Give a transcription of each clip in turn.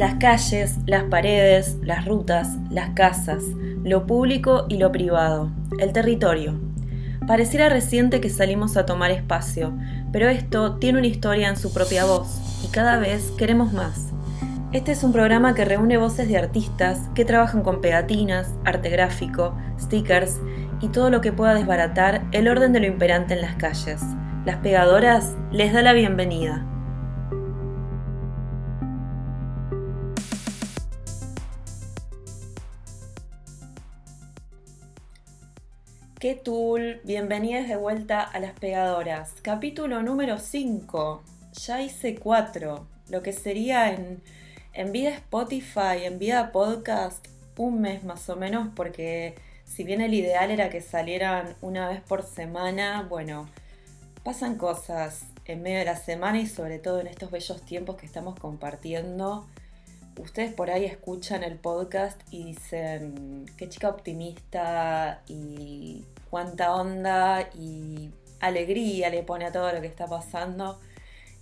Las calles, las paredes, las rutas, las casas, lo público y lo privado, el territorio. Pareciera reciente que salimos a tomar espacio, pero esto tiene una historia en su propia voz y cada vez queremos más. Este es un programa que reúne voces de artistas que trabajan con pegatinas, arte gráfico, stickers y todo lo que pueda desbaratar el orden de lo imperante en las calles. Las pegadoras les da la bienvenida. ¿Qué tool? Bienvenidas de vuelta a las pegadoras. Capítulo número 5. Ya hice 4. Lo que sería en, en vida Spotify, en vida podcast, un mes más o menos, porque si bien el ideal era que salieran una vez por semana, bueno, pasan cosas en medio de la semana y sobre todo en estos bellos tiempos que estamos compartiendo. Ustedes por ahí escuchan el podcast y dicen, qué chica optimista y cuánta onda y alegría le pone a todo lo que está pasando.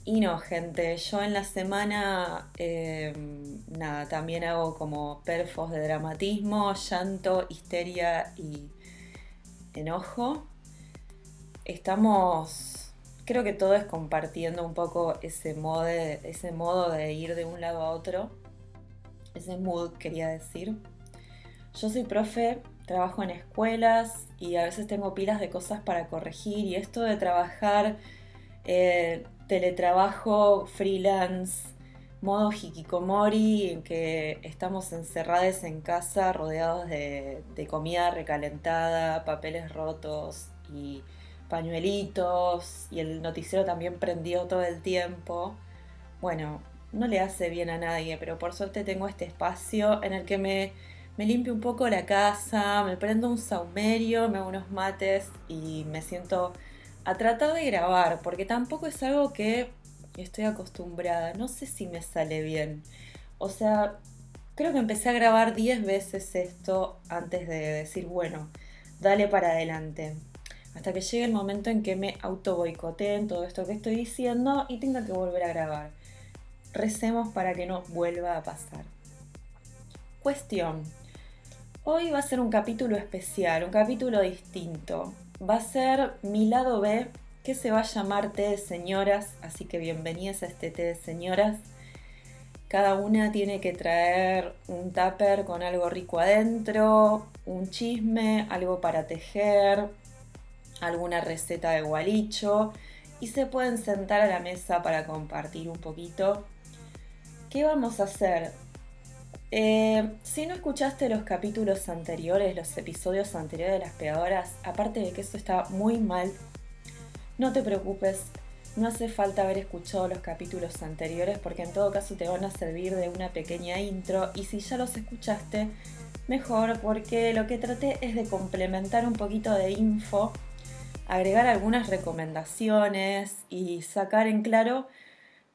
Y no, gente, yo en la semana, em, nada, también hago como perfos de dramatismo, llanto, histeria y enojo. Estamos, creo que todo es compartiendo un poco ese ese modo de ir de un lado a otro, ese mood quería decir. Yo soy profe, trabajo en escuelas y a veces tengo pilas de cosas para corregir y esto de trabajar... Eh, teletrabajo, freelance, modo hikikomori, en que estamos encerrados en casa rodeados de, comida recalentada, papeles rotos y pañuelitos, y el noticiero también prendió todo el tiempo. Bueno, no le hace bien a nadie, pero por suerte tengo este espacio en el que me, me limpio un poco la casa, me prendo un saumerio, me hago unos mates y me siento a tratar de grabar, porque tampoco es algo que estoy acostumbrada. No sé si me sale bien. O sea, creo que empecé a grabar 10 veces esto antes de decir, bueno, dale para adelante. Hasta que llegue el momento en que me auto en todo esto que estoy diciendo y tenga que volver a grabar. Recemos para que no vuelva a pasar. Cuestión. Hoy va a ser un capítulo especial, un capítulo distinto va a ser mi lado B, que se va a llamar té de señoras, así que bienvenidas a este té de señoras. Cada una tiene que traer un tupper con algo rico adentro, un chisme, algo para tejer, alguna receta de gualicho y se pueden sentar a la mesa para compartir un poquito. ¿Qué vamos a hacer? Eh, si no escuchaste los capítulos anteriores, los episodios anteriores de las pegadoras, aparte de que eso está muy mal, no te preocupes, no hace falta haber escuchado los capítulos anteriores porque en todo caso te van a servir de una pequeña intro. Y si ya los escuchaste, mejor porque lo que traté es de complementar un poquito de info, agregar algunas recomendaciones y sacar en claro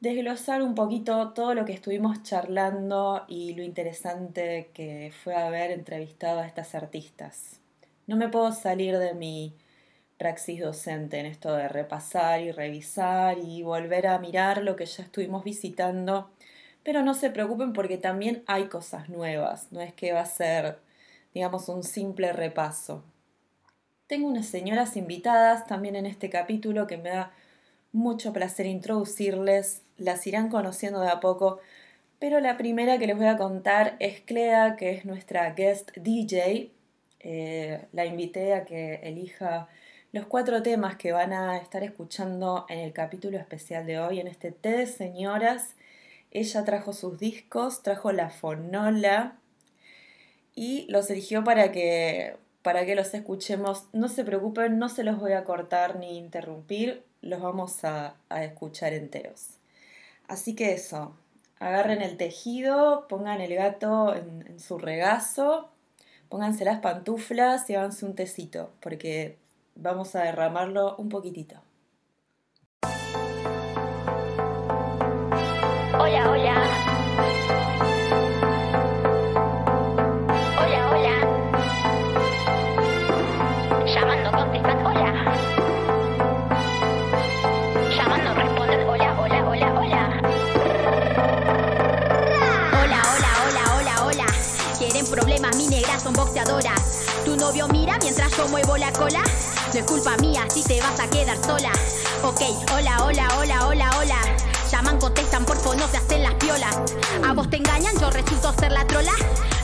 desglosar un poquito todo lo que estuvimos charlando y lo interesante que fue haber entrevistado a estas artistas. No me puedo salir de mi praxis docente en esto de repasar y revisar y volver a mirar lo que ya estuvimos visitando, pero no se preocupen porque también hay cosas nuevas, no es que va a ser, digamos, un simple repaso. Tengo unas señoras invitadas también en este capítulo que me da mucho placer introducirles, las irán conociendo de a poco, pero la primera que les voy a contar es Clea, que es nuestra guest DJ. Eh, la invité a que elija los cuatro temas que van a estar escuchando en el capítulo especial de hoy, en este té de señoras. Ella trajo sus discos, trajo la fonola y los eligió para que, para que los escuchemos. No se preocupen, no se los voy a cortar ni interrumpir los vamos a, escuchar enteros. Así que eso, agarren el tejido, pongan el gato en, su regazo, pónganse las pantuflas y háganse un tecito, porque vamos a derramarlo un poquitito. Boxeadora. Tu novio mira mientras yo muevo la cola. No es culpa mía si te vas a quedar sola. Ok, hola, hola, hola, hola, hola. Llaman, contestan, porfo, no se hacen las piolas. A vos te engañan, yo resulto ser la trola.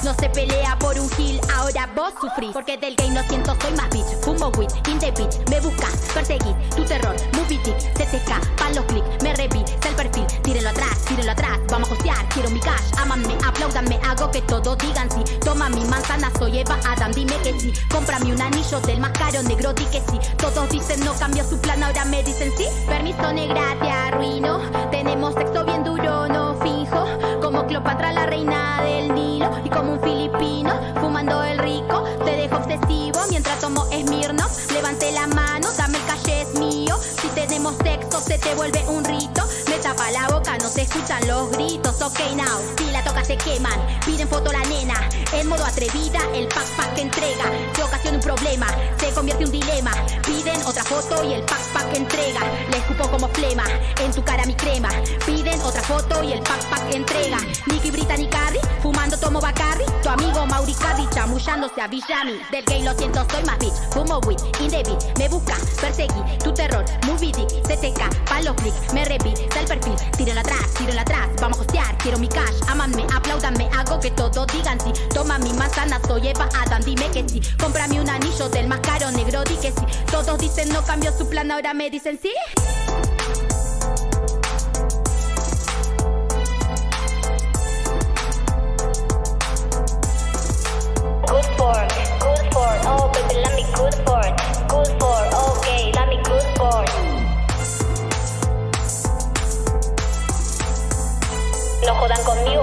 No se pelea por un kill, ahora vos sufrís. Porque del game no siento, soy más bitch. Fumo weed, in the beat, me buscas, perseguir tu terror. Movie tick, se te escapan los clics, me reví, el perfil. Tírenlo atrás, tírenlo atrás, vamos a costear, quiero mi cash. Amanme, aplaudanme, hago que todos digan sí. Toma mi manzana, soy Eva Adam, dime que sí. Cómprame un anillo del más caro, negro, di que sí. Todos dicen no cambio su plan, ahora me dicen sí. Permiso negra, te arruino. Tenemos sexo bien duro, Cleopatra, la reina del Nilo. Y como un filipino, fumando el rico. Te dejo obsesivo mientras tomo Esmirno. Levante la mano, dame el calle, es mío. Si tenemos sexo, se te vuelve un rito. Tapa la boca, no se escuchan los gritos. Ok, now, si la toca se queman. Piden foto la nena. En modo atrevida, el pack pack entrega. Se ocasiona un problema, se convierte un dilema. Piden otra foto y el pack pack entrega. Le escupo como flema, en tu cara mi crema. Piden otra foto y el pack pack entrega. Nicky Brittany Carry, fumando tomo Bacardi. Tu amigo Mauri Cardi, chamullándose a Villami. Del gay lo siento, soy más bitch. Fumo weed, in the beat, me busca, perseguí. Tu terror, movie dick, se te pa' los clics. Me reví, el perfil, atrás, tíralo atrás. Vamos a hostear, quiero mi cash. Amanme, aplaudanme, hago que todos digan sí. Toma mi manzana, soy Eva Adam, dime que sí. Cómprame un anillo del más caro, negro, di que sí. Todos dicen no cambió su plan, ahora me dicen sí.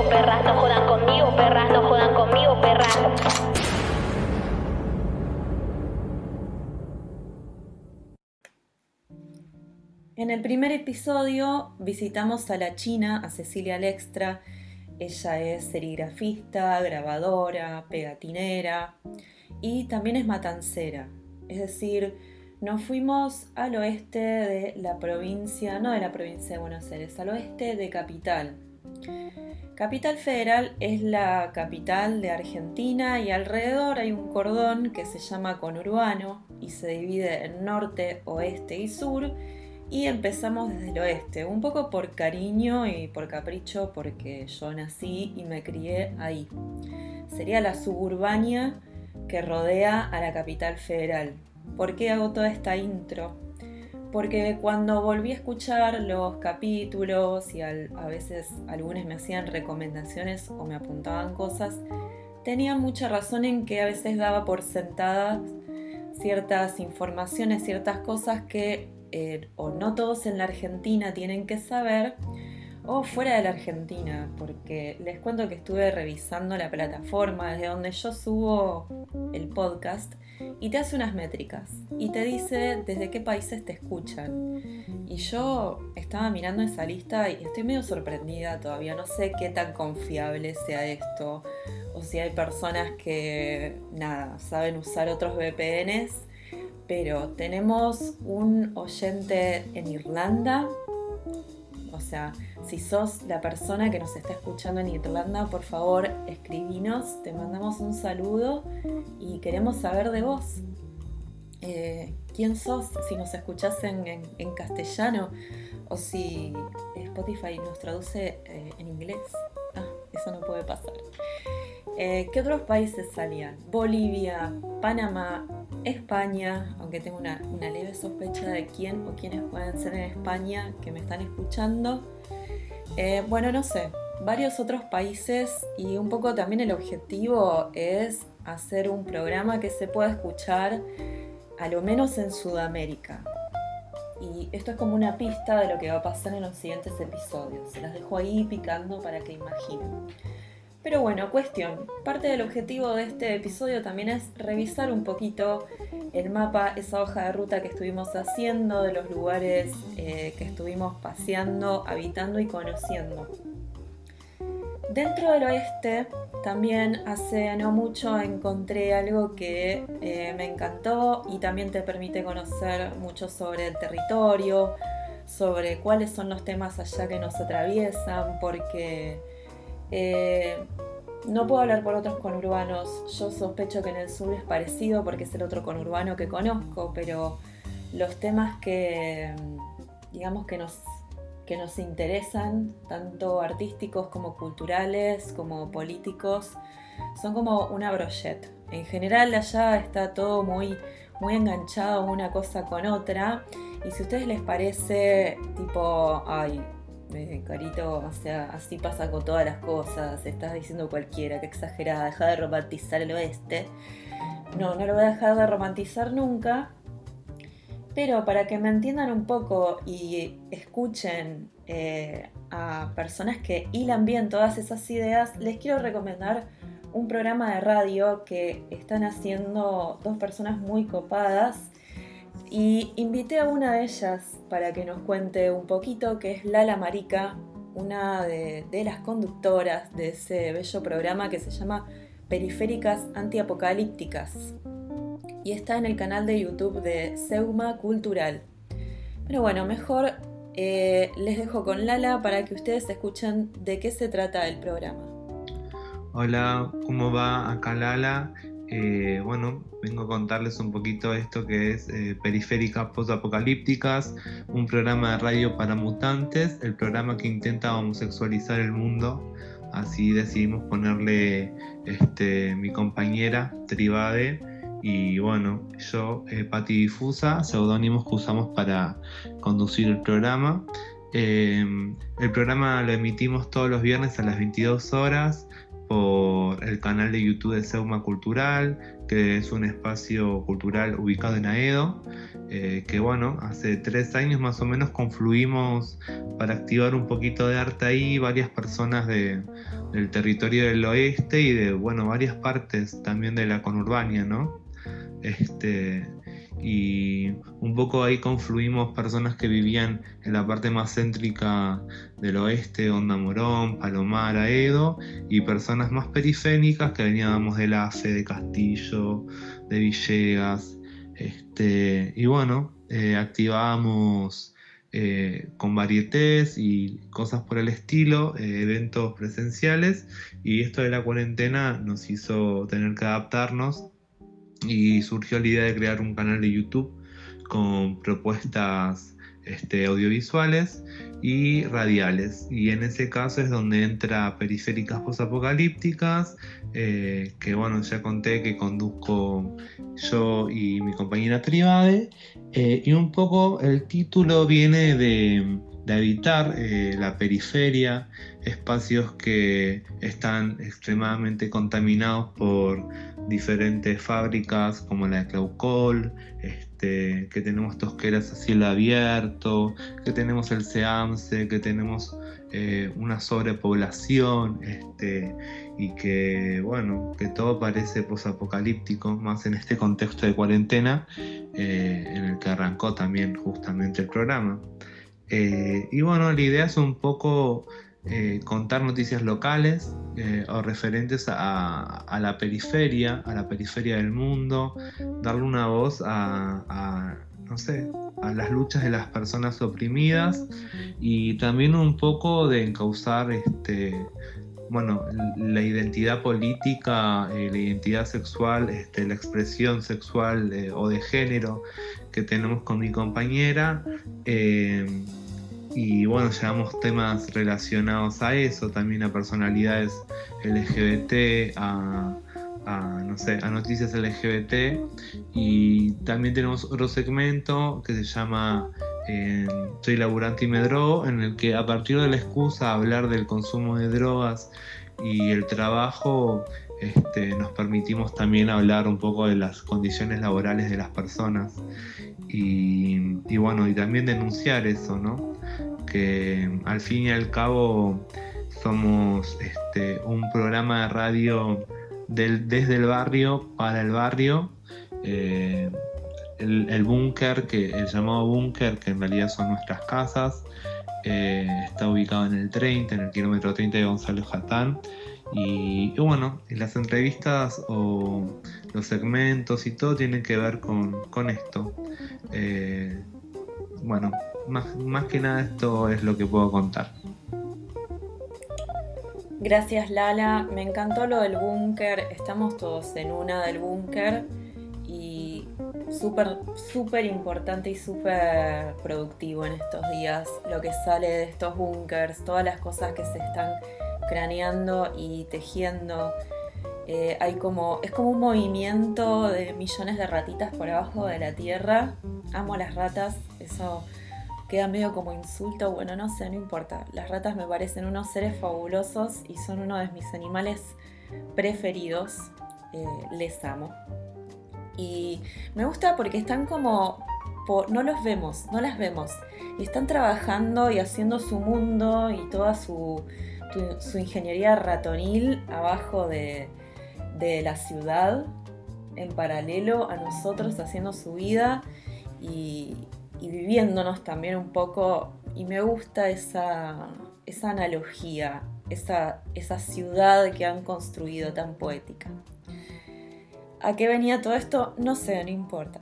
Perras, no jodan conmigo, perras, no jodan conmigo, perras. En el primer episodio visitamos a la China, a Cecilia Lextra. Ella es serigrafista, grabadora, pegatinera y también es matancera. Es decir, nos fuimos al oeste de la provincia, no de la provincia de Buenos Aires, al oeste de Capital. Capital Federal es la capital de Argentina y alrededor hay un cordón que se llama conurbano y se divide en norte, oeste y sur y empezamos desde el oeste, un poco por cariño y por capricho porque yo nací y me crié ahí. Sería la suburbania que rodea a la capital federal. ¿Por qué hago toda esta intro? Porque cuando volví a escuchar los capítulos y a veces algunos me hacían recomendaciones o me apuntaban cosas, tenía mucha razón en que a veces daba por sentadas ciertas informaciones, ciertas cosas que eh, o no todos en la Argentina tienen que saber o fuera de la Argentina, porque les cuento que estuve revisando la plataforma desde donde yo subo el podcast y te hace unas métricas y te dice desde qué países te escuchan. Y yo estaba mirando esa lista y estoy medio sorprendida todavía, no sé qué tan confiable sea esto o si hay personas que, nada, saben usar otros VPNs, pero tenemos un oyente en Irlanda. Sea, si sos la persona que nos está escuchando en Irlanda, por favor, escribinos, te mandamos un saludo y queremos saber de vos. Eh, ¿Quién sos? Si nos escuchás en castellano o si Spotify nos traduce eh, en inglés. Ah, eso no puede pasar. Eh, ¿Qué otros países salían? Bolivia, Panamá, España, aunque tengo una, leve sospecha de quién o quiénes pueden ser en España que me están escuchando. Eh, bueno, no sé, varios otros países y un poco también el objetivo es hacer un programa que se pueda escuchar a lo menos en Sudamérica. Y esto es como una pista de lo que va a pasar en los siguientes episodios. Se las dejo ahí picando para que imaginen. Pero bueno, cuestión. Parte del objetivo de este episodio también es revisar un poquito el mapa, esa hoja de ruta que estuvimos haciendo, de los lugares eh, que estuvimos paseando, habitando y conociendo. Dentro del oeste, también hace no mucho encontré algo que eh, me encantó y también te permite conocer mucho sobre el territorio, sobre cuáles son los temas allá que nos atraviesan, porque eh, no puedo hablar por otros conurbanos. Yo sospecho que en el sur es parecido porque es el otro conurbano que conozco, pero los temas que, digamos, que nos, que nos interesan, tanto artísticos como culturales, como políticos, son como una brochette. En general allá está todo muy, muy enganchado una cosa con otra. Y si a ustedes les parece tipo, ay, Carito, o sea, así pasa con todas las cosas, estás diciendo cualquiera, que exagerada, deja de romantizar el oeste. No, no lo voy a dejar de romantizar nunca, pero para que me entiendan un poco y escuchen eh, a personas que hilan bien todas esas ideas, les quiero recomendar un programa de radio que están haciendo dos personas muy copadas. Y invité a una de ellas para que nos cuente un poquito, que es Lala Marica, una de, las conductoras de ese bello programa que se llama Periféricas Antiapocalípticas y está en el canal de YouTube de Seuma Cultural. Pero bueno, mejor eh, les dejo con Lala para que ustedes escuchen de qué se trata el programa. Hola, ¿cómo va? Acá Lala. Eh, bueno, vengo a contarles un poquito esto que es eh, Periféricas Postapocalípticas, un programa de radio para mutantes, el programa que intenta homosexualizar el mundo. Así decidimos ponerle este, mi compañera Tribade y bueno, yo, eh, Pati Difusa, seudónimos que usamos para conducir el programa. Em, el programa lo emitimos todos los viernes a las 22 horas por el canal de YouTube de Seuma Cultural, que es un espacio cultural ubicado en Aedo, eh, que bueno, hace tres años más o menos confluimos para activar un poquito de arte ahí, varias personas de, del territorio del oeste y de bueno, varias partes también de la conurbania, ¿no? Este, y un poco ahí confluimos personas que vivían en la parte más céntrica del oeste, Onda Morón, Palomar, Aedo, y personas más periféricas que veníamos de Lace, de Castillo, de Villegas. Este, y bueno, eh, activábamos eh, con varietés y cosas por el estilo, eh, eventos presenciales, y esto de la cuarentena nos hizo tener que adaptarnos y surgió la idea de crear un canal de YouTube con propuestas este, audiovisuales y radiales. Y en ese caso es donde entra Periféricas Posapocalípticas, eh, que bueno, ya conté que conduzco yo y mi compañera Tribade. Eh, y un poco el título viene de, evitar eh, la periferia, espacios que están extremadamente contaminados por diferentes fábricas como la de Claucol, este, que tenemos tosqueras a cielo abierto, que tenemos el SEAMSE, que tenemos eh, una sobrepoblación este, y que bueno, que todo parece posapocalíptico, más en este contexto de cuarentena eh, en el que arrancó también justamente el programa. Eh, y bueno, la idea es un poco eh, contar noticias locales eh, o referentes a, la periferia, a la periferia del mundo, darle una voz a, no sé, a las luchas de las personas oprimidas y también un poco de encauzar este, bueno, la identidad política, la identidad sexual, este, la expresión sexual o de género que tenemos con mi compañera y bueno, llevamos temas relacionados a eso, también a personalidades LGBT, a, no sé, a noticias LGBT y también tenemos otro segmento que se llama eh, Soy laburante y me drogo, en el que a partir de la excusa hablar del consumo de drogas y el trabajo, este, nos permitimos también hablar un poco de las condiciones laborales de las personas y, y bueno, y también denunciar eso, ¿no? que al fin y al cabo somos este, un programa de radio desde el barrio para el barrio. Eh, el, búnker, que el llamado búnker, que en realidad son nuestras casas, eh, está ubicado en el 30, en el kilómetro 30 de Gonzalo Jatán. Y, bueno, las entrevistas o los segmentos y todo tienen que ver con, esto. Eh, bueno, más, que nada esto es lo que puedo contar. Gracias Lala, me encantó lo del búnker, estamos todos en una del búnker y súper, súper importante y súper productivo en estos días lo que sale de estos búnkers, todas las cosas que se están craneando y tejiendo. Eh, hay como, es como un movimiento de millones de ratitas por abajo de la tierra. Amo las ratas, eso queda medio como insulto, bueno, no sé, no importa. Las ratas me parecen unos seres fabulosos y son uno de mis animales preferidos. Eh, les amo. Y me gusta porque están como... no los vemos, no las vemos. Y están trabajando y haciendo su mundo y toda su, su ingeniería ratonil abajo de, de la ciudad en paralelo a nosotros haciendo su vida y, viviéndonos también un poco. Y me gusta esa, esa analogía, esa, esa ciudad que han construido tan poética. ¿A qué venía todo esto? No sé, no importa.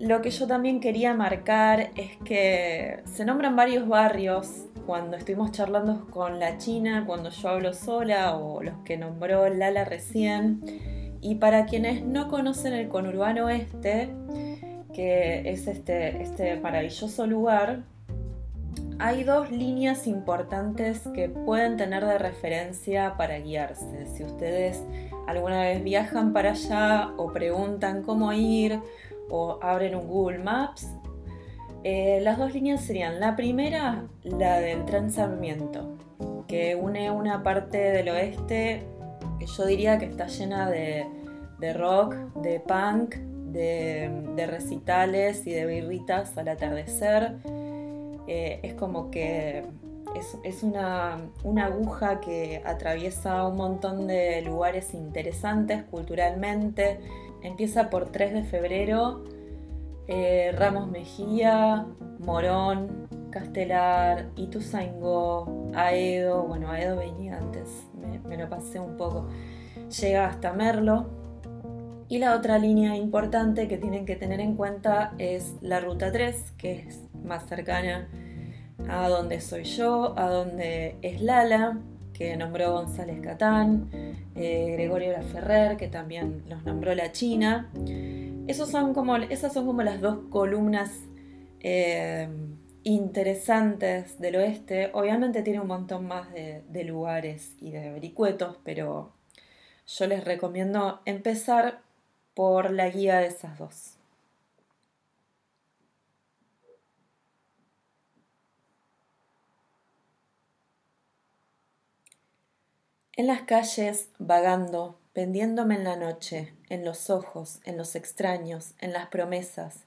Lo que yo también quería marcar es que se nombran varios barrios cuando estuvimos charlando con la China, cuando yo hablo sola o los que nombró Lala recién. Y para quienes no conocen el conurbano este, que es este, este maravilloso lugar, hay dos líneas importantes que pueden tener de referencia para guiarse. Si ustedes alguna vez viajan para allá o preguntan cómo ir o abren un Google Maps, eh, las dos líneas serían la primera, la del tren que une una parte del oeste que yo diría que está llena de, de rock, de punk, de, recitales y de birritas al atardecer. Eh, es como que es, una, aguja que atraviesa un montón de lugares interesantes culturalmente. Empieza por 3 de febrero, eh, Ramos Mejía, Morón, Castelar, Ituzaingó, Aedo, bueno, Aedo venía antes, me lo pasé un poco, llega hasta Merlo, y la otra línea importante que tienen que tener en cuenta es la ruta 3, que es más cercana a donde soy yo, a donde es Lala, que nombró González Catán, eh, Gregorio Laferrer, que también los nombró la China. Esos son como, esas son como las dos columnas eh, interesantes del oeste. Obviamente tiene un montón más de, de lugares y de vericuetos, pero yo les recomiendo empezar por la guía de esas dos. En las calles, vagando, pendiéndome en la noche, en los ojos, en los extraños, en las promesas,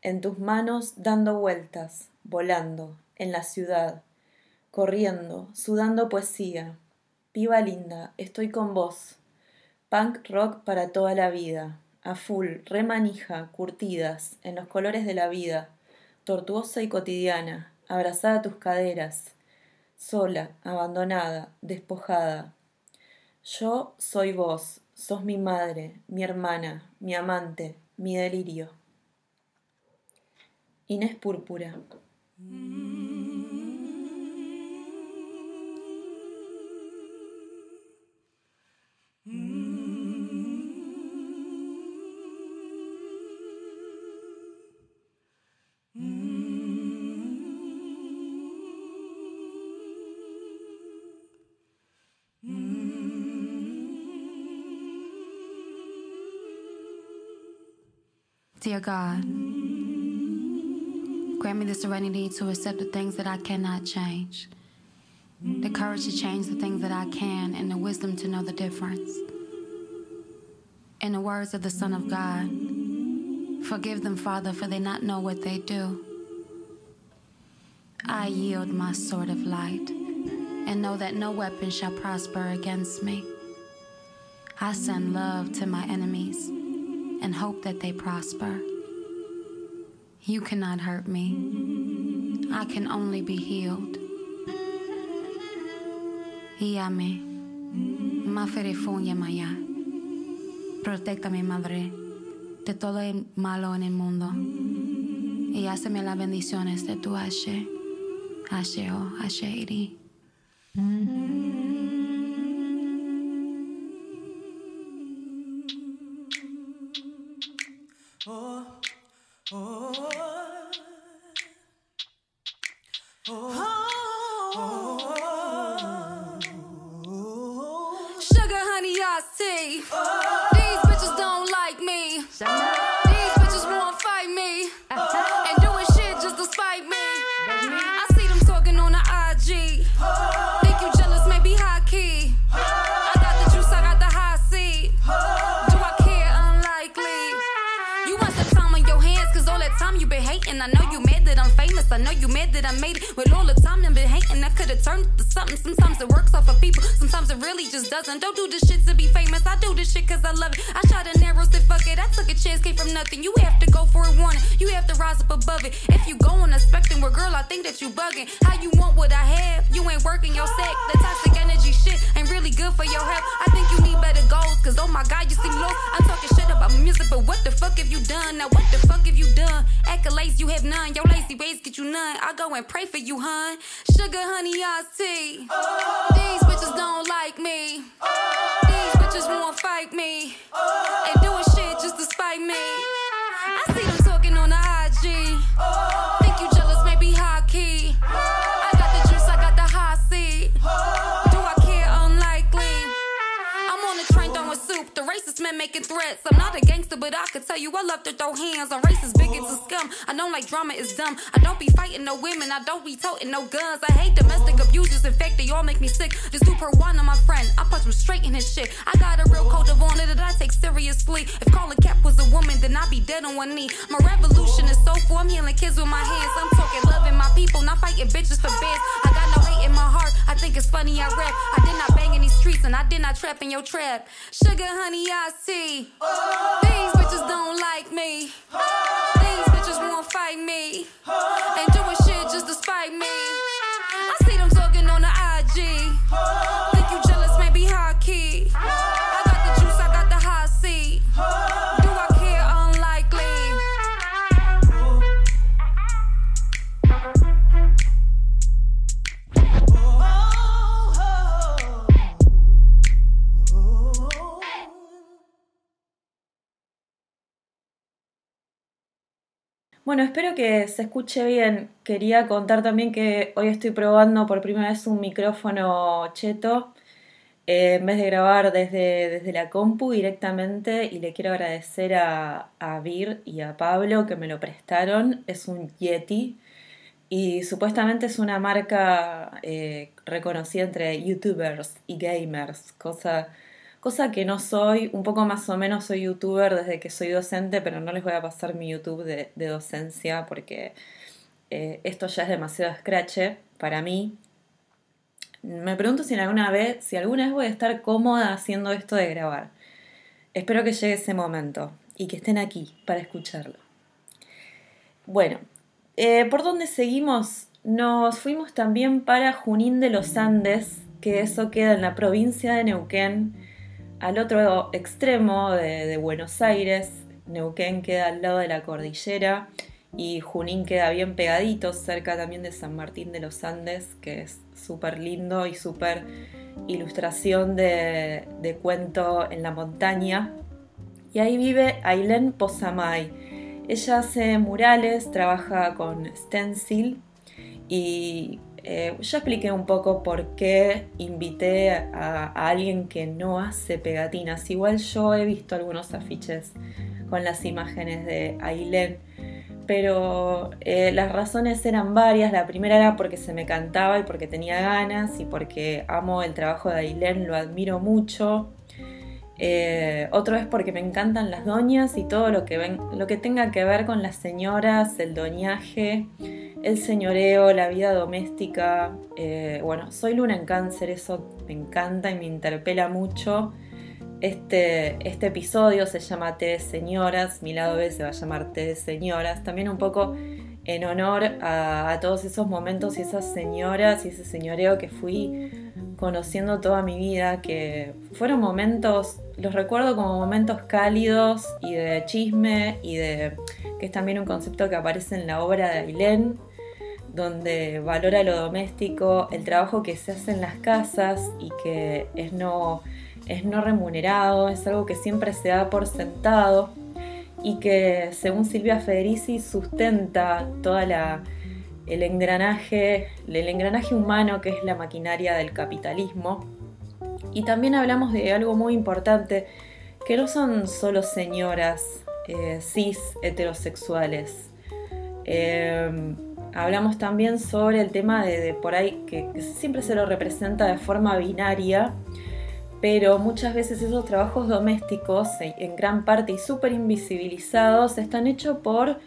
en tus manos dando vueltas, volando, en la ciudad, corriendo, sudando poesía. Piba linda, estoy con vos. Punk rock para toda la vida, a full, remanija, curtidas, en los colores de la vida, tortuosa y cotidiana, abrazada a tus caderas, sola, abandonada, despojada. Yo soy vos, sos mi madre, mi hermana, mi amante, mi delirio. Inés Púrpura. Dear God, grant me the serenity to accept the things that I cannot change, the courage to change the things that I can, and the wisdom to know the difference. In the words of the Son of God, forgive them, Father, for they not know what they do. I yield my sword of light and know that no weapon shall prosper against me. I send love to my enemies and hope that they prosper. You cannot hurt me. I can only be healed. Guíame. Maferifunya maya. mi madre, de todo el malo en el mundo. Y háceme las bendiciones de tu Ashe. Ashe o Ashe Oh. People, sometimes it really just doesn't. Don't do this shit to be famous. I do this shit cause I love it. I shot an arrow, said fuck it. I took a chance, came from nothing. You have to go for a warning. You have to rise up above it. If you go on a spectrum where girl, I think that you bugging. How you want what I have? You ain't working your sack. The toxic energy shit ain't really good for your health. I think you need better goals, cause oh my god, you seem low. I'm talking shit about music, but what the fuck have you done? Now what the fuck have you done? Accolades, you have none. Your lazy ways get you none. I go and pray for you, hun. Sugar, honey, iced tea. These bitches don't like me. These bitches wanna fight me. And making threats. I'm not a gangster, but I could tell you I love to throw hands on racist bigots and scum. I don't like drama, it's dumb. I don't be fighting no women, I don't be toting no guns. I hate domestic abusers. In fact, they all make me sick. Just do per one on my friend. I punch him straight in his shit. I got a real code of honor that I take seriously. If Colin Cap was a woman, then I'd be dead on one knee. My revolution is so full. I'm healing kids with my hands. I'm talking loving my people, not fighting bitches for beds. I got no hate in my heart. I think it's funny I rap. I did not and I did not trap in your trap. Sugar, honey, iced tea. These bitches don't like me. These bitches wanna fight me. And doing shit just to spite me. I see them talking on the IG. Bueno, espero que se escuche bien. Quería contar también que hoy estoy probando por primera vez un micrófono cheto eh, en vez de grabar desde, desde la compu directamente y le quiero agradecer a, a Vir y a Pablo que me lo prestaron. Es un Yeti y supuestamente es una marca eh, reconocida entre youtubers y gamers, cosa, cosa que no soy, un poco más o menos soy youtuber desde que soy docente, pero no les voy a pasar mi YouTube de, docencia porque eh, esto ya es demasiado scratch para mí. Me pregunto si alguna vez, si alguna vez voy a estar cómoda haciendo esto de grabar. Espero que llegue ese momento y que estén aquí para escucharlo. Bueno, eh, ¿por dónde seguimos? Nos fuimos también para Junín de los Andes, que eso queda en la provincia de Neuquén, al otro extremo de, Buenos Aires. Neuquén queda al lado de la cordillera y Junín queda bien pegadito, cerca también de San Martín de los Andes, que es súper lindo y súper ilustración de, de cuento en la montaña. Y ahí vive Ailén Posamay. Ella hace murales, trabaja con stencil y eh, ya expliqué un poco por qué invité a, alguien que no hace pegatinas. Igual yo he visto algunos afiches con las imágenes de Ailén, pero eh, las razones eran varias. La primera era porque se me cantaba y porque tenía ganas y porque amo el trabajo de Ailén, lo admiro mucho. Eh, otro es porque me encantan las doñas y todo lo que, tenga que ver con las señoras, el doñaje, el señoreo, la vida doméstica. Eh, bueno, soy luna en cáncer, eso me encanta y me interpela mucho. Este, este episodio se llama Té de Señoras, mi lado B se va a llamar Té de Señoras, también un poco en honor a, a todos esos momentos y esas señoras y ese señoreo que fui conociendo toda mi vida, que fueron momentos, los recuerdo como momentos cálidos y de chisme y de que es también un concepto que aparece en la obra de Ailén, donde valora lo doméstico, el trabajo que se hace en las casas y que es no, es no remunerado, es algo que siempre se da por sentado y que según Silvia Federici sustenta toda la el engranaje, el engranaje humano que es la maquinaria del capitalismo. Y también hablamos de algo muy importante, que no son solo señoras eh, cis heterosexuales. Eh, hablamos también sobre el tema de, por ahí que, siempre se lo representa de forma binaria, pero muchas veces esos trabajos domésticos, en gran parte y súper invisibilizados, están hechos por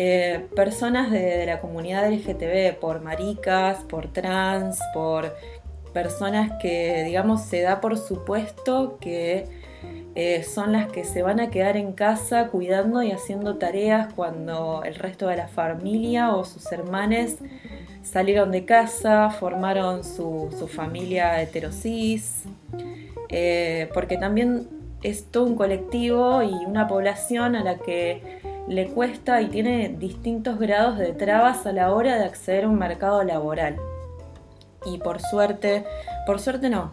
eh, personas de, la comunidad LGTB, por maricas, por trans, por personas que, digamos, se da por supuesto que eh, son las que se van a quedar en casa cuidando y haciendo tareas cuando el resto de la familia o sus hermanos salieron de casa, formaron su, familia heterosis, eh, porque también es todo un colectivo y una población a la que le cuesta y tiene distintos grados de trabas a la hora de acceder a un mercado laboral. Y por suerte, por suerte no,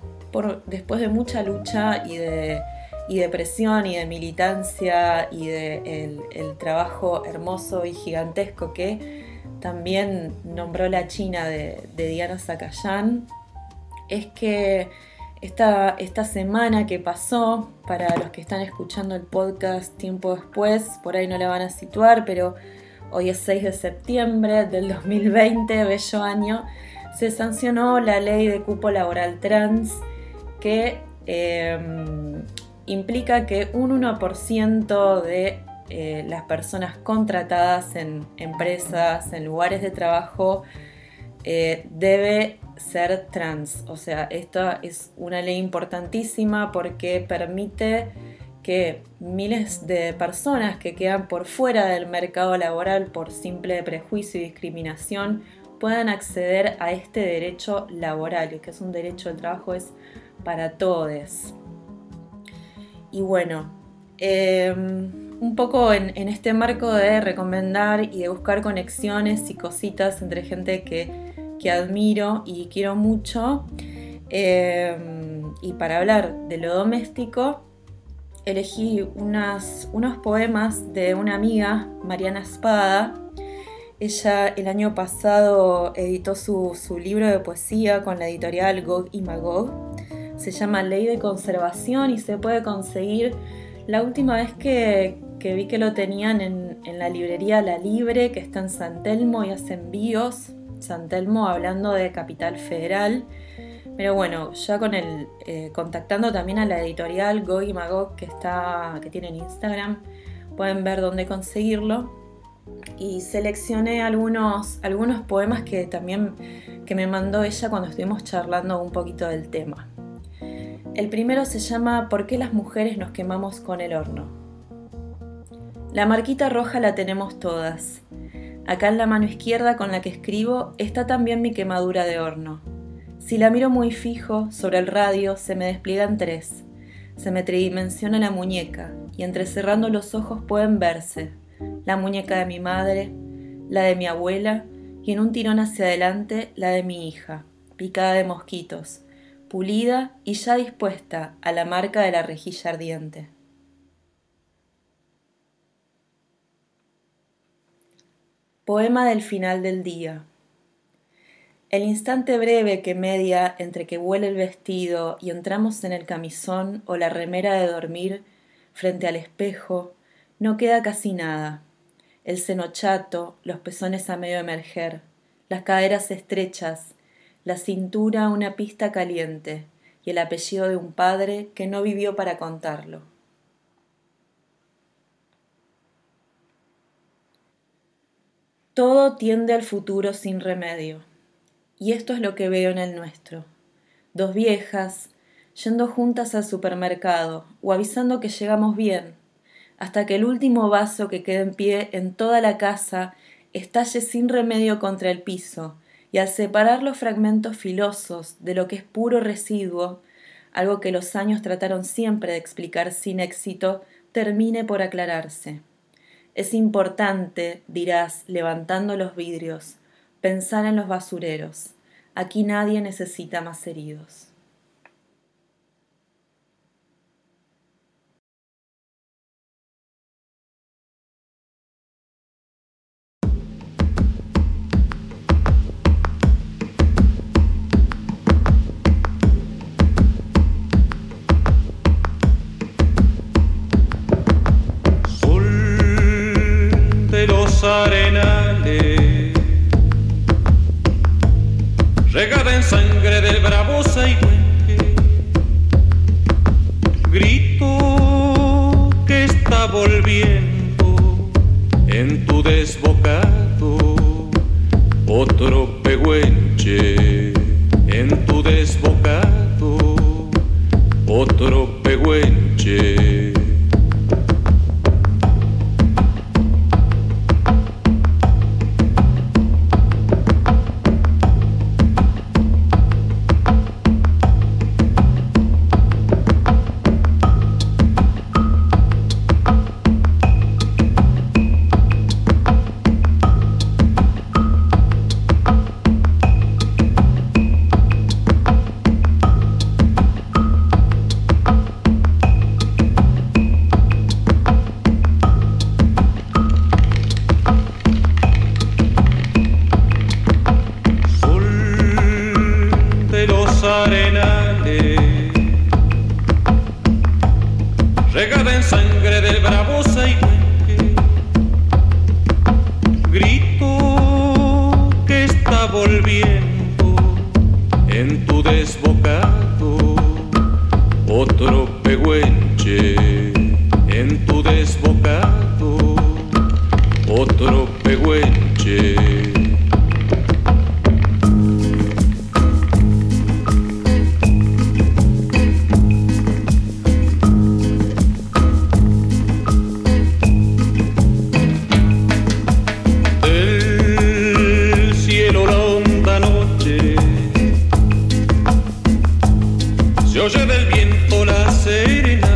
después de mucha lucha y de, y presión y de militancia y de el, trabajo hermoso y gigantesco que también nombró la China de, de Diana Zacayán, es que esta, esta semana que pasó, para los que están escuchando el podcast tiempo después, por ahí no la van a situar, pero hoy es 6 de septiembre del 2020, bello año, se sancionó la ley de cupo laboral trans que em, implica que un 1% de eh, las personas contratadas en empresas, en lugares de trabajo, eh, debe ser trans. O sea, esta es una ley importantísima porque permite que miles de personas que quedan por fuera del mercado laboral por simple prejuicio y discriminación puedan acceder a este derecho laboral, que es un derecho al trabajo, es para todos. Y bueno, em, un poco en, en este marco de recomendar y de buscar conexiones y cositas entre gente que que admiro y quiero mucho. Eh, y para hablar de lo doméstico, elegí unos poemas de una amiga, Mariana Espada. Ella el año pasado editó su, libro de poesía con la editorial Gog y Magog. Se llama Ley de Conservación y se puede conseguir. La última vez que, vi que lo tenían en, en la librería La Libre, que está en San Telmo y hace envíos, San Telmo hablando de Capital Federal. Pero bueno, ya con el. Eh, contactando también a la editorial Gog Magog que está. que tiene en Instagram. Pueden ver dónde conseguirlo. Y seleccioné algunos, algunos poemas que también que me mandó ella cuando estuvimos charlando un poquito del tema. El primero se llama ¿Por qué las mujeres nos quemamos con el horno? La marquita roja la tenemos todas. Acá en la mano izquierda con la que escribo está también mi quemadura de horno. Si la miro muy fijo, sobre el radio se me despliegan tres. Se me tridimensiona la muñeca y entrecerrando los ojos pueden verse la muñeca de mi madre, la de mi abuela y en un tirón hacia adelante la de mi hija, picada de mosquitos, pulida y ya dispuesta a la marca de la rejilla ardiente. Poema del final del día. El instante breve que media entre que huele el vestido y entramos en el camisón o la remera de dormir frente al espejo, no queda casi nada. El seno chato, los pezones a medio emerger, las caderas estrechas, la cintura una pista caliente y el apellido de un padre que no vivió para contarlo. Todo tiende al futuro sin remedio. Y esto es lo que veo en el nuestro. Dos viejas, yendo juntas al supermercado o avisando que llegamos bien, hasta que el último vaso que quede en pie en toda la casa estalle sin remedio contra el piso, y al separar los fragmentos filosos de lo que es puro residuo, algo que los años trataron siempre de explicar sin éxito, termine por aclararse. Es importante, dirás, levantando los vidrios, pensar en los basureros. Aquí nadie necesita más heridos. arenales, regada en sangre del bravosa y Huente, grito que está volviendo en tu desbocado otro pegüen lo lleva el viento, la serena.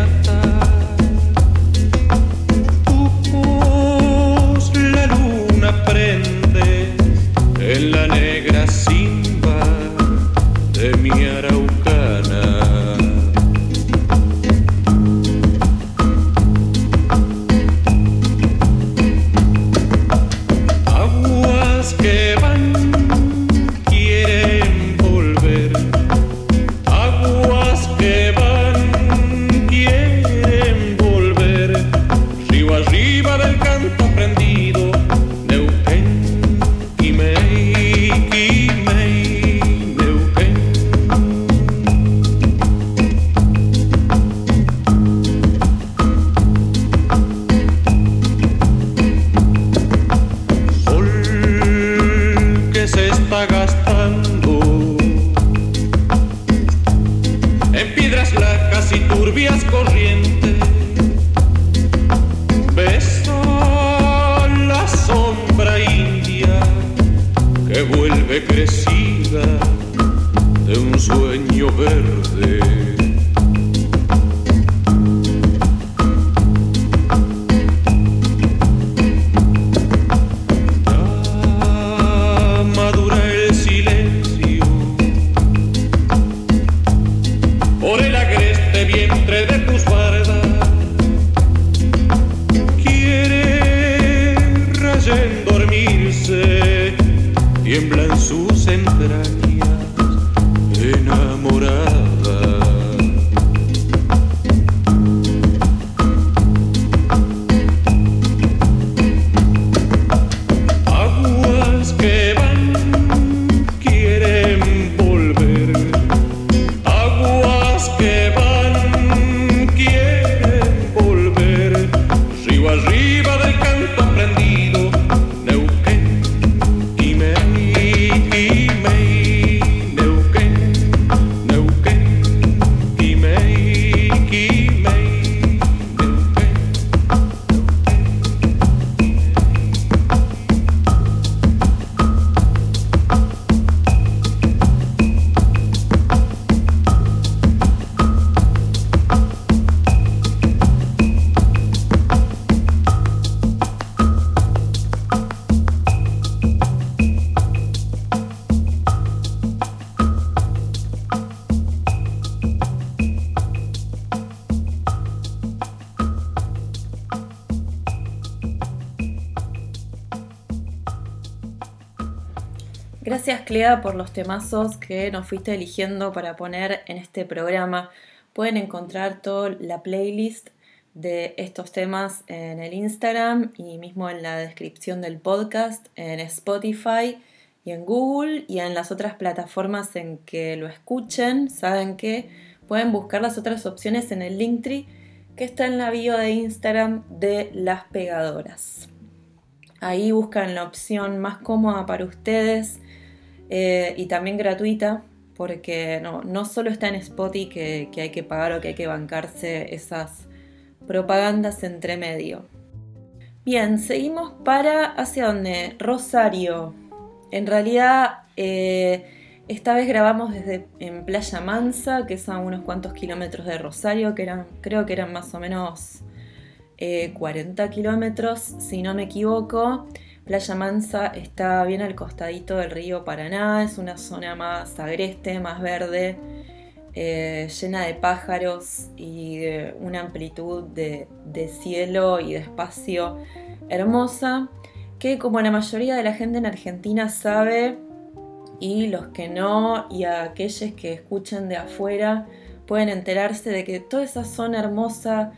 por los temazos que nos fuiste eligiendo para poner en este programa. Pueden encontrar toda la playlist de estos temas en el Instagram y mismo en la descripción del podcast, en Spotify y en Google y en las otras plataformas en que lo escuchen. Saben que pueden buscar las otras opciones en el Linktree que está en la bio de Instagram de las pegadoras. Ahí buscan la opción más cómoda para ustedes eh, y también gratuita, porque no, no solo está en Spotify que, que hay que pagar o que hay que bancarse esas propagandas entre medio. Bien, seguimos para hacia donde Rosario. En realidad, eh, esta vez grabamos desde en Playa Mansa, que es a unos cuantos kilómetros de Rosario, que eran, creo que eran más o menos 40 eh, kilómetros, si no me equivoco. Playa Mansa está bien al costadito del río Paraná, es una zona más agreste, más verde, eh, llena de pájaros y de una amplitud de, cielo y de espacio hermosa, que como la mayoría de la gente en Argentina sabe, y los que no, y aquellos que escuchan de afuera, pueden enterarse de que toda esa zona hermosa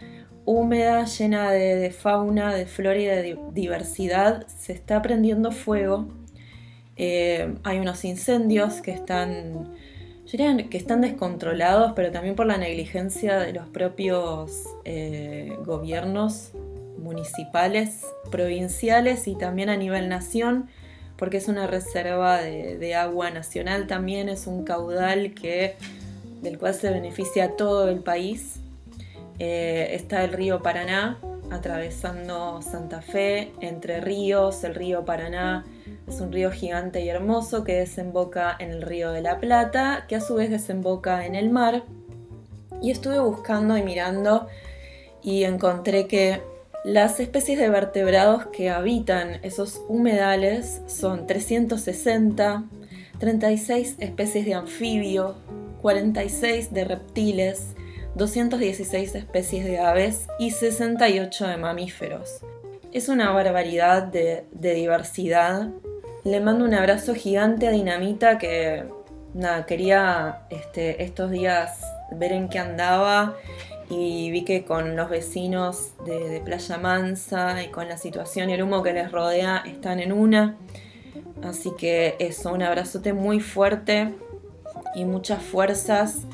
húmeda, llena de, fauna, de flora y de diversidad, se está prendiendo fuego. Eh, hay unos incendios que están, que están descontrolados, pero también por la negligencia de los propios eh, gobiernos municipales, provinciales y también a nivel nación, porque es una reserva de, de agua nacional también, es un caudal que, del cual se beneficia todo el país eh, está el río Paraná atravesando Santa Fe, Entre Ríos, el río Paraná es un río gigante y hermoso que desemboca en el río de la Plata, que a su vez desemboca en el mar. Y estuve buscando y mirando y encontré que las especies de vertebrados que habitan esos humedales son 360, 36 especies de anfibios, 46 de reptiles, 216 especies de aves y 68 de mamíferos. Es una barbaridad de, diversidad. Le mando un abrazo gigante a Dinamita que nada, quería este, estos días ver en qué andaba y vi que con los vecinos de, de, Playa Mansa y con la situación y el humo que les rodea están en una. Así que eso, un abrazote muy fuerte y muchas fuerzas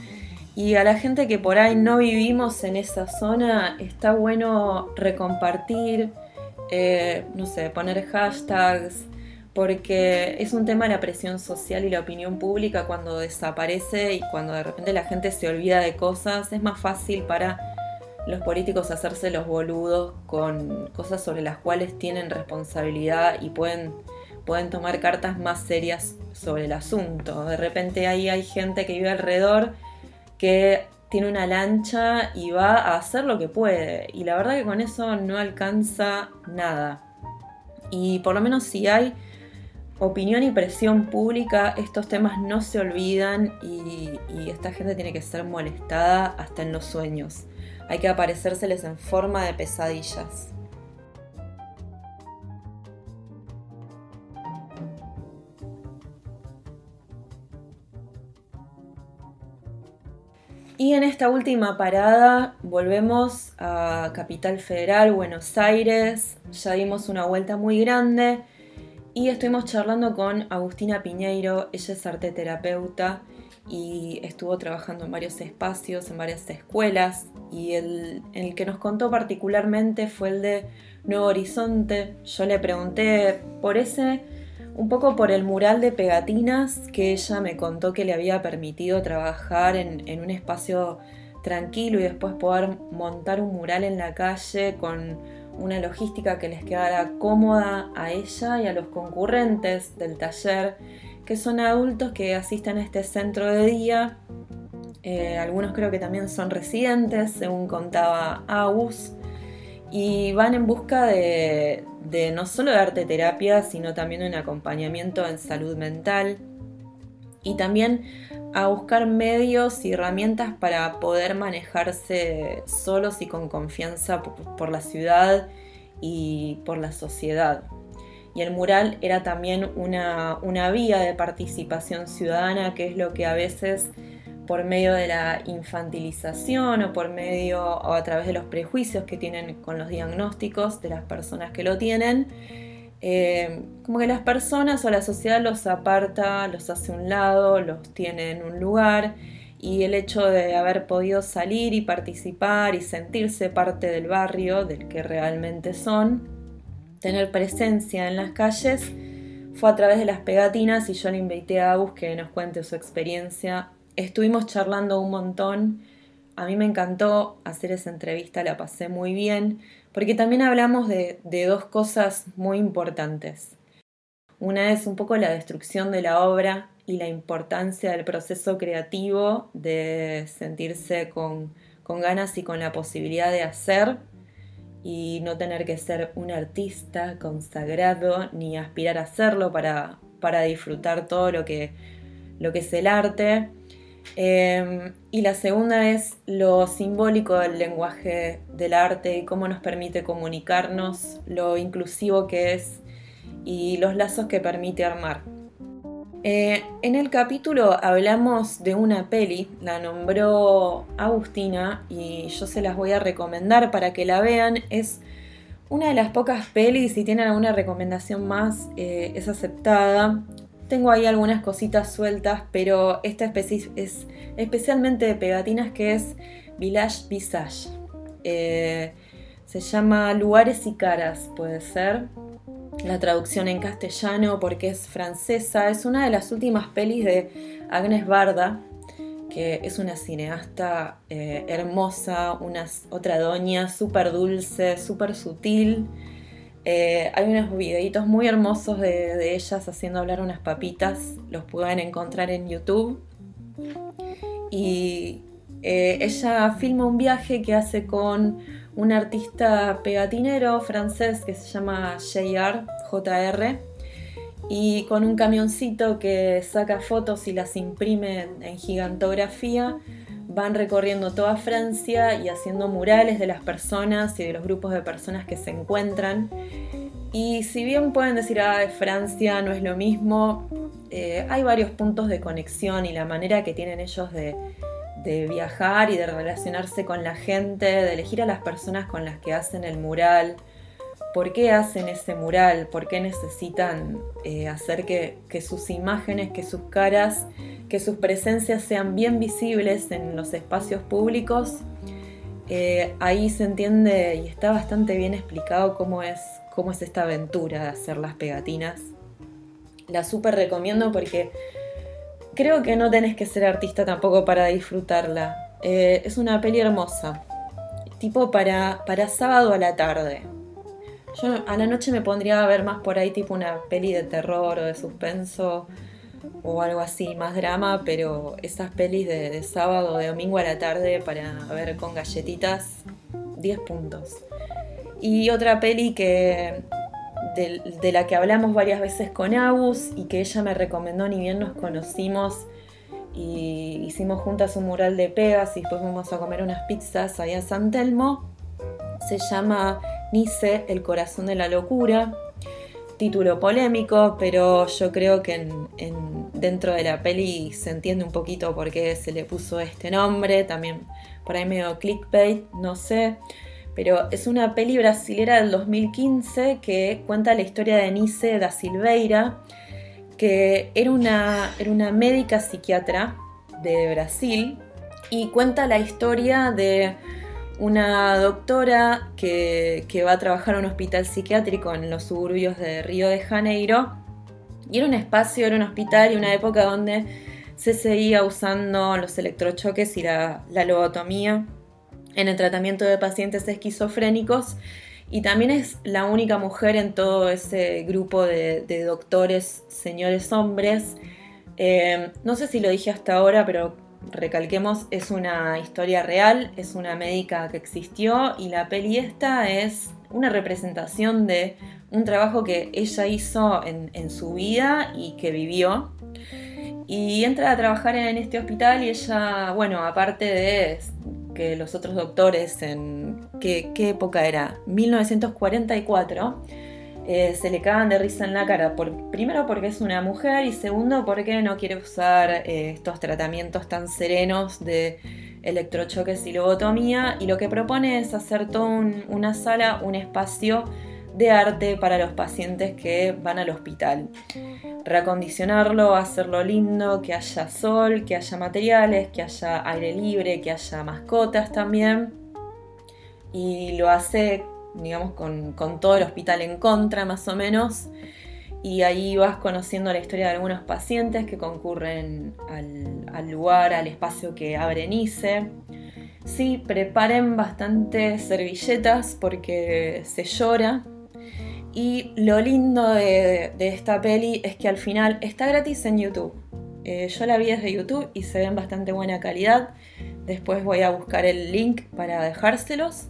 y a la gente que por ahí no vivimos en esa zona, está bueno recompartir, eh, no sé, poner hashtags, porque es un tema de la presión social y la opinión pública cuando desaparece y cuando de repente la gente se olvida de cosas, es más fácil para los políticos hacerse los boludos con cosas sobre las cuales tienen responsabilidad y pueden, pueden tomar cartas más serias sobre el asunto. De repente ahí hay gente que vive alrededor que tiene una lancha y va a hacer lo que puede. Y la verdad que con eso no alcanza nada. Y por lo menos si hay opinión y presión pública, estos temas no se olvidan y, esta gente tiene que ser molestada hasta en los sueños. Hay que aparecérseles en forma de pesadillas. Y en esta última parada volvemos a Capital Federal, Buenos Aires. Ya dimos una vuelta muy grande y estuvimos charlando con Agustina Piñeiro. Ella es arte terapeuta y estuvo trabajando en varios espacios, en varias escuelas. Y el, el que nos contó particularmente fue el de Nuevo Horizonte. Yo le pregunté por ese un poco por el mural de pegatinas que ella me contó que le había permitido trabajar en, un espacio tranquilo y después poder montar un mural en la calle con una logística que les quedara cómoda a ella y a los concurrentes del taller, que son adultos que asisten a este centro de día. Eh, algunos creo que también son residentes, según contaba Agus y van en busca de, no solo de arte terapia, sino también de un acompañamiento en salud mental y también a buscar medios y herramientas para poder manejarse solos y con confianza por, la ciudad y por la sociedad. Y el mural era también una, una vía de participación ciudadana, que es lo que a veces por medio de la infantilización o por medio o a través de los prejuicios que tienen con los diagnósticos de las personas que lo tienen, eh, como que las personas o la sociedad los aparta, los hace un lado, los tiene en un lugar y el hecho de haber podido salir y participar y sentirse parte del barrio del que realmente son, tener presencia en las calles, fue a través de las pegatinas y yo le invité a Agus que nos cuente su experiencia. Estuvimos charlando un montón. A mí me encantó hacer esa entrevista, la pasé muy bien, porque también hablamos de, dos cosas muy importantes. Una es un poco la destrucción de la obra y la importancia del proceso creativo, de sentirse con, con ganas y con la posibilidad de hacer y no tener que ser un artista consagrado ni aspirar a hacerlo para, para disfrutar todo lo que, lo que es el arte. Eh, y la segunda es lo simbólico del lenguaje del arte y cómo nos permite comunicarnos, lo inclusivo que es y los lazos que permite armar. Eh, en el capítulo hablamos de una peli, la nombró Agustina y yo se las voy a recomendar para que la vean. Es una de las pocas pelis, si tienen alguna recomendación más, eh, es aceptada. Tengo ahí algunas cositas sueltas, pero esta es especialmente de pegatinas que es Village Visage. Eh, se llama Lugares y Caras, puede ser la traducción en castellano porque es francesa. Es una de las últimas pelis de Agnes Barda, que es una cineasta eh, hermosa, una, otra doña súper dulce, súper sutil. Eh, hay unos videitos muy hermosos de, ellas haciendo hablar unas papitas, los pueden encontrar en YouTube. Y eh, ella filma un viaje que hace con un artista pegatinero francés que se llama JR, JR, y con un camioncito que saca fotos y las imprime en gigantografía, van recorriendo toda Francia y haciendo murales de las personas y de los grupos de personas que se encuentran. Y si bien pueden decir, ah, Francia no es lo mismo, eh, hay varios puntos de conexión y la manera que tienen ellos de, de viajar y de relacionarse con la gente, de elegir a las personas con las que hacen el mural, por qué hacen ese mural, por qué necesitan eh, hacer que, sus imágenes, que sus caras, que sus presencias sean bien visibles en los espacios públicos. Eh, ahí se entiende y está bastante bien explicado cómo es, cómo es esta aventura de hacer las pegatinas. La súper recomiendo porque creo que no tenés que ser artista tampoco para disfrutarla. Eh, es una peli hermosa, tipo para, para sábado a la tarde. Yo a la noche me pondría a ver más por ahí tipo una peli de terror o de suspenso o algo así, más drama, pero esas pelis de, sábado o de domingo a la tarde para ver con galletitas, 10 puntos. Y otra peli que de, la que hablamos varias veces con Agus y que ella me recomendó ni bien nos conocimos y hicimos juntas un mural de pegas y después fuimos a comer unas pizzas allá en San Telmo. Se llama Nice, el corazón de la locura. Título polémico, pero yo creo que dentro de la peli se entiende un poquito por qué se le puso este nombre. También por ahí medio clickbait, no sé pero es una peli brasilera del 2015 que cuenta la historia de Nice da Silveira, que era una, era una médica psiquiatra de Brasil y cuenta la historia de una doctora que, que, va a trabajar en un hospital psiquiátrico en los suburbios de Río de Janeiro. Y era un espacio, era un hospital y una época donde se seguía usando los electrochoques y la, la lobotomía en el tratamiento de pacientes esquizofrénicos y también es la única mujer en todo ese grupo de, doctores, señores hombres. Eh, no sé si lo dije hasta ahora, pero recalquemos, es una historia real, es una médica que existió y la peli esta es una representación de un trabajo que ella hizo en, en su vida y que vivió. Y entra a trabajar en este hospital y ella, bueno, aparte de que los otros doctores en... ¿Qué, época era? 1944. Eh, se le cagan de risa en la cara. Por, primero porque es una mujer y segundo porque no quiere usar eh, estos tratamientos tan serenos de electrochoques y lobotomía. Y lo que propone es hacer toda un- una sala, un espacio de arte para los pacientes que van al hospital. Reacondicionarlo, hacerlo lindo, que haya sol, que haya materiales, que haya aire libre, que haya mascotas también. Y lo hace, digamos, con, con todo el hospital en contra, más o menos. Y ahí vas conociendo la historia de algunos pacientes que concurren al, al lugar, al espacio que abre Nice. Sí, preparen bastantes servilletas porque se llora. Y lo lindo de, de esta peli es que al final está gratis en YouTube. Eh, yo la vi desde YouTube y se ve en bastante buena calidad. Después voy a buscar el link para dejárselos.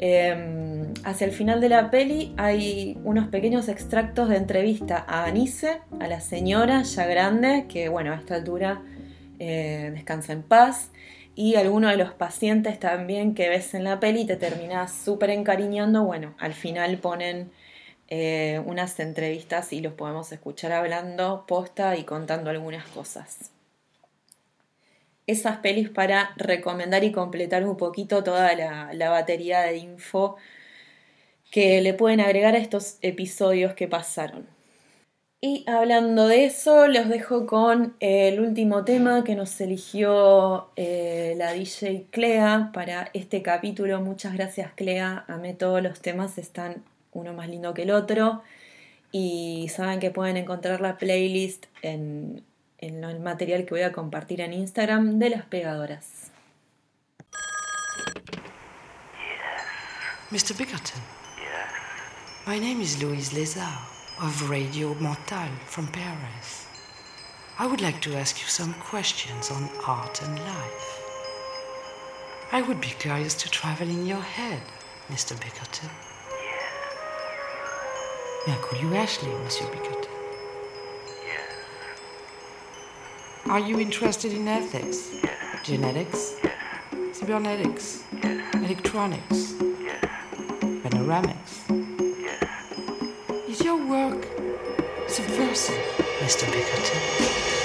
Eh, hacia el final de la peli hay unos pequeños extractos de entrevista a Anice, a la señora ya grande, que bueno, a esta altura eh, descansa en paz, y algunos de los pacientes también que ves en la peli te terminas súper encariñando. Bueno, al final ponen eh, unas entrevistas y los podemos escuchar hablando posta y contando algunas cosas esas pelis para recomendar y completar un poquito toda la, la batería de info que le pueden agregar a estos episodios que pasaron. Y hablando de eso, los dejo con el último tema que nos eligió eh, la DJ Clea para este capítulo. Muchas gracias Clea, amé todos los temas, están uno más lindo que el otro. Y saben que pueden encontrar la playlist en, en el material que voy a compartir en Instagram de las pegadoras. Mr. Bickerton. My name is Louise Lézard of Radio Mortal from Paris. I would like to ask you some questions on art and life. I would be curious to travel in your head, Mr. Bickerton. May I call you Ashley, Monsieur Bickerton? Are you interested in ethics, genetics, cybernetics, electronics, panoramics? Is your work subversive, Mr. Bickerton?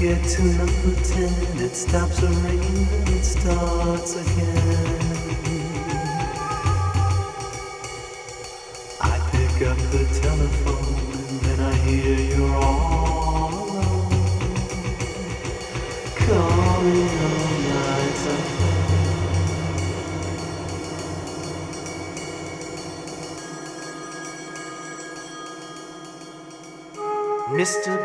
Get to number ten, it stops ringing and it starts again. I pick up the telephone and then I hear you're all alone. Calling all night alone. Mr.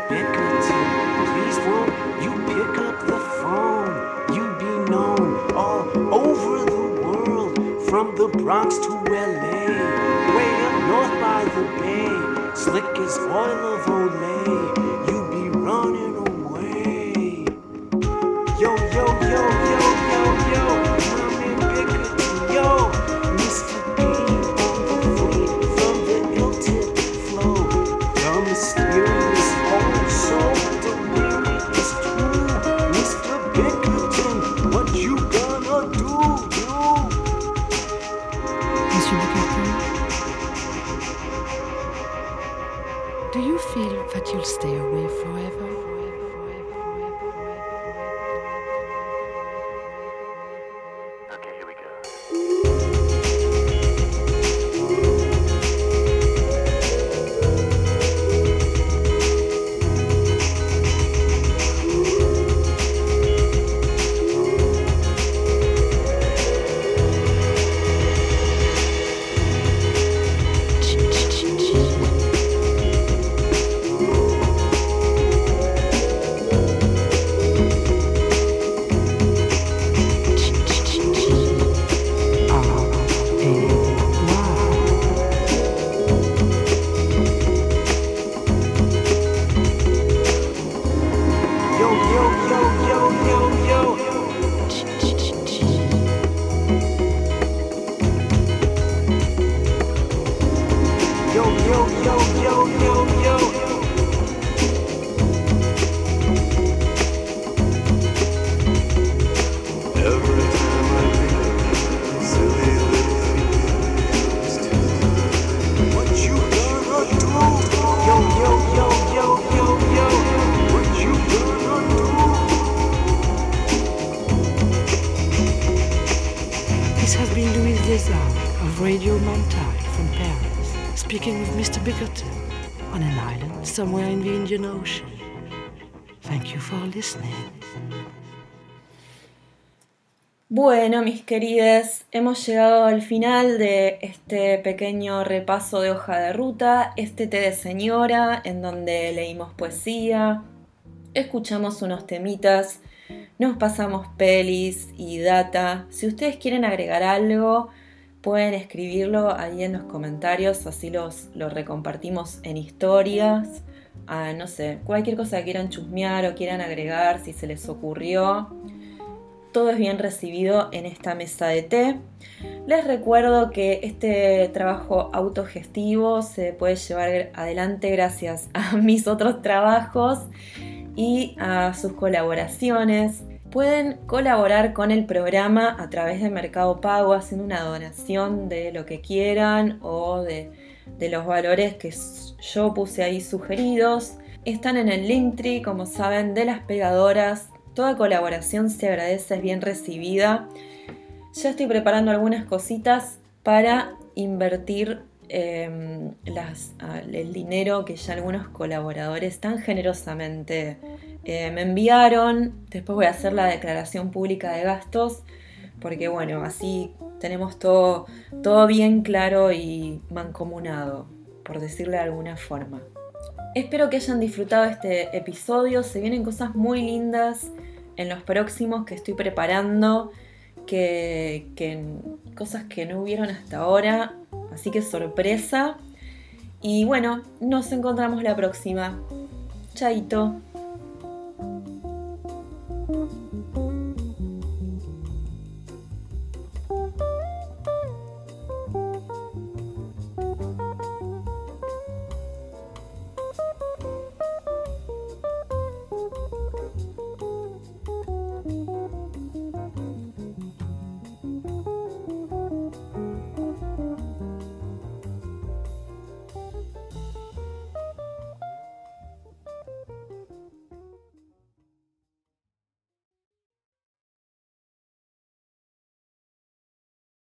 his oil of old man. Bueno, mis queridas, hemos llegado al final de este pequeño repaso de hoja de ruta, este té de señora, en donde leímos poesía, escuchamos unos temitas, nos pasamos pelis y data. Si ustedes quieren agregar algo, pueden escribirlo ahí en los comentarios, así los, lo recompartimos en historias. No sé, cualquier cosa que quieran chusmear o quieran agregar, si se les ocurrió todo es bien recibido en esta mesa de té. Les recuerdo que este trabajo autogestivo se puede llevar adelante gracias a mis otros trabajos y a sus colaboraciones. Pueden colaborar con el programa a través de Mercado Pago haciendo una donación de lo que quieran o de, los valores que yo puse ahí sugeridos. Están en el Linktree, como saben, de las pegadoras Toda colaboración se agradece, es bien recibida. Ya estoy preparando algunas cositas para invertir las, el dinero que ya algunos colaboradores tan generosamente eh, me enviaron. Después voy a hacer la declaración pública de gastos, porque bueno, así tenemos todo, todo bien claro y mancomunado, por decirle de alguna forma. Espero que hayan disfrutado este episodio. Se vienen cosas muy lindas en los próximos que estoy preparando. Que, cosas que no hubieron hasta ahora. Así que sorpresa. Y bueno, nos encontramos la próxima. Chaito.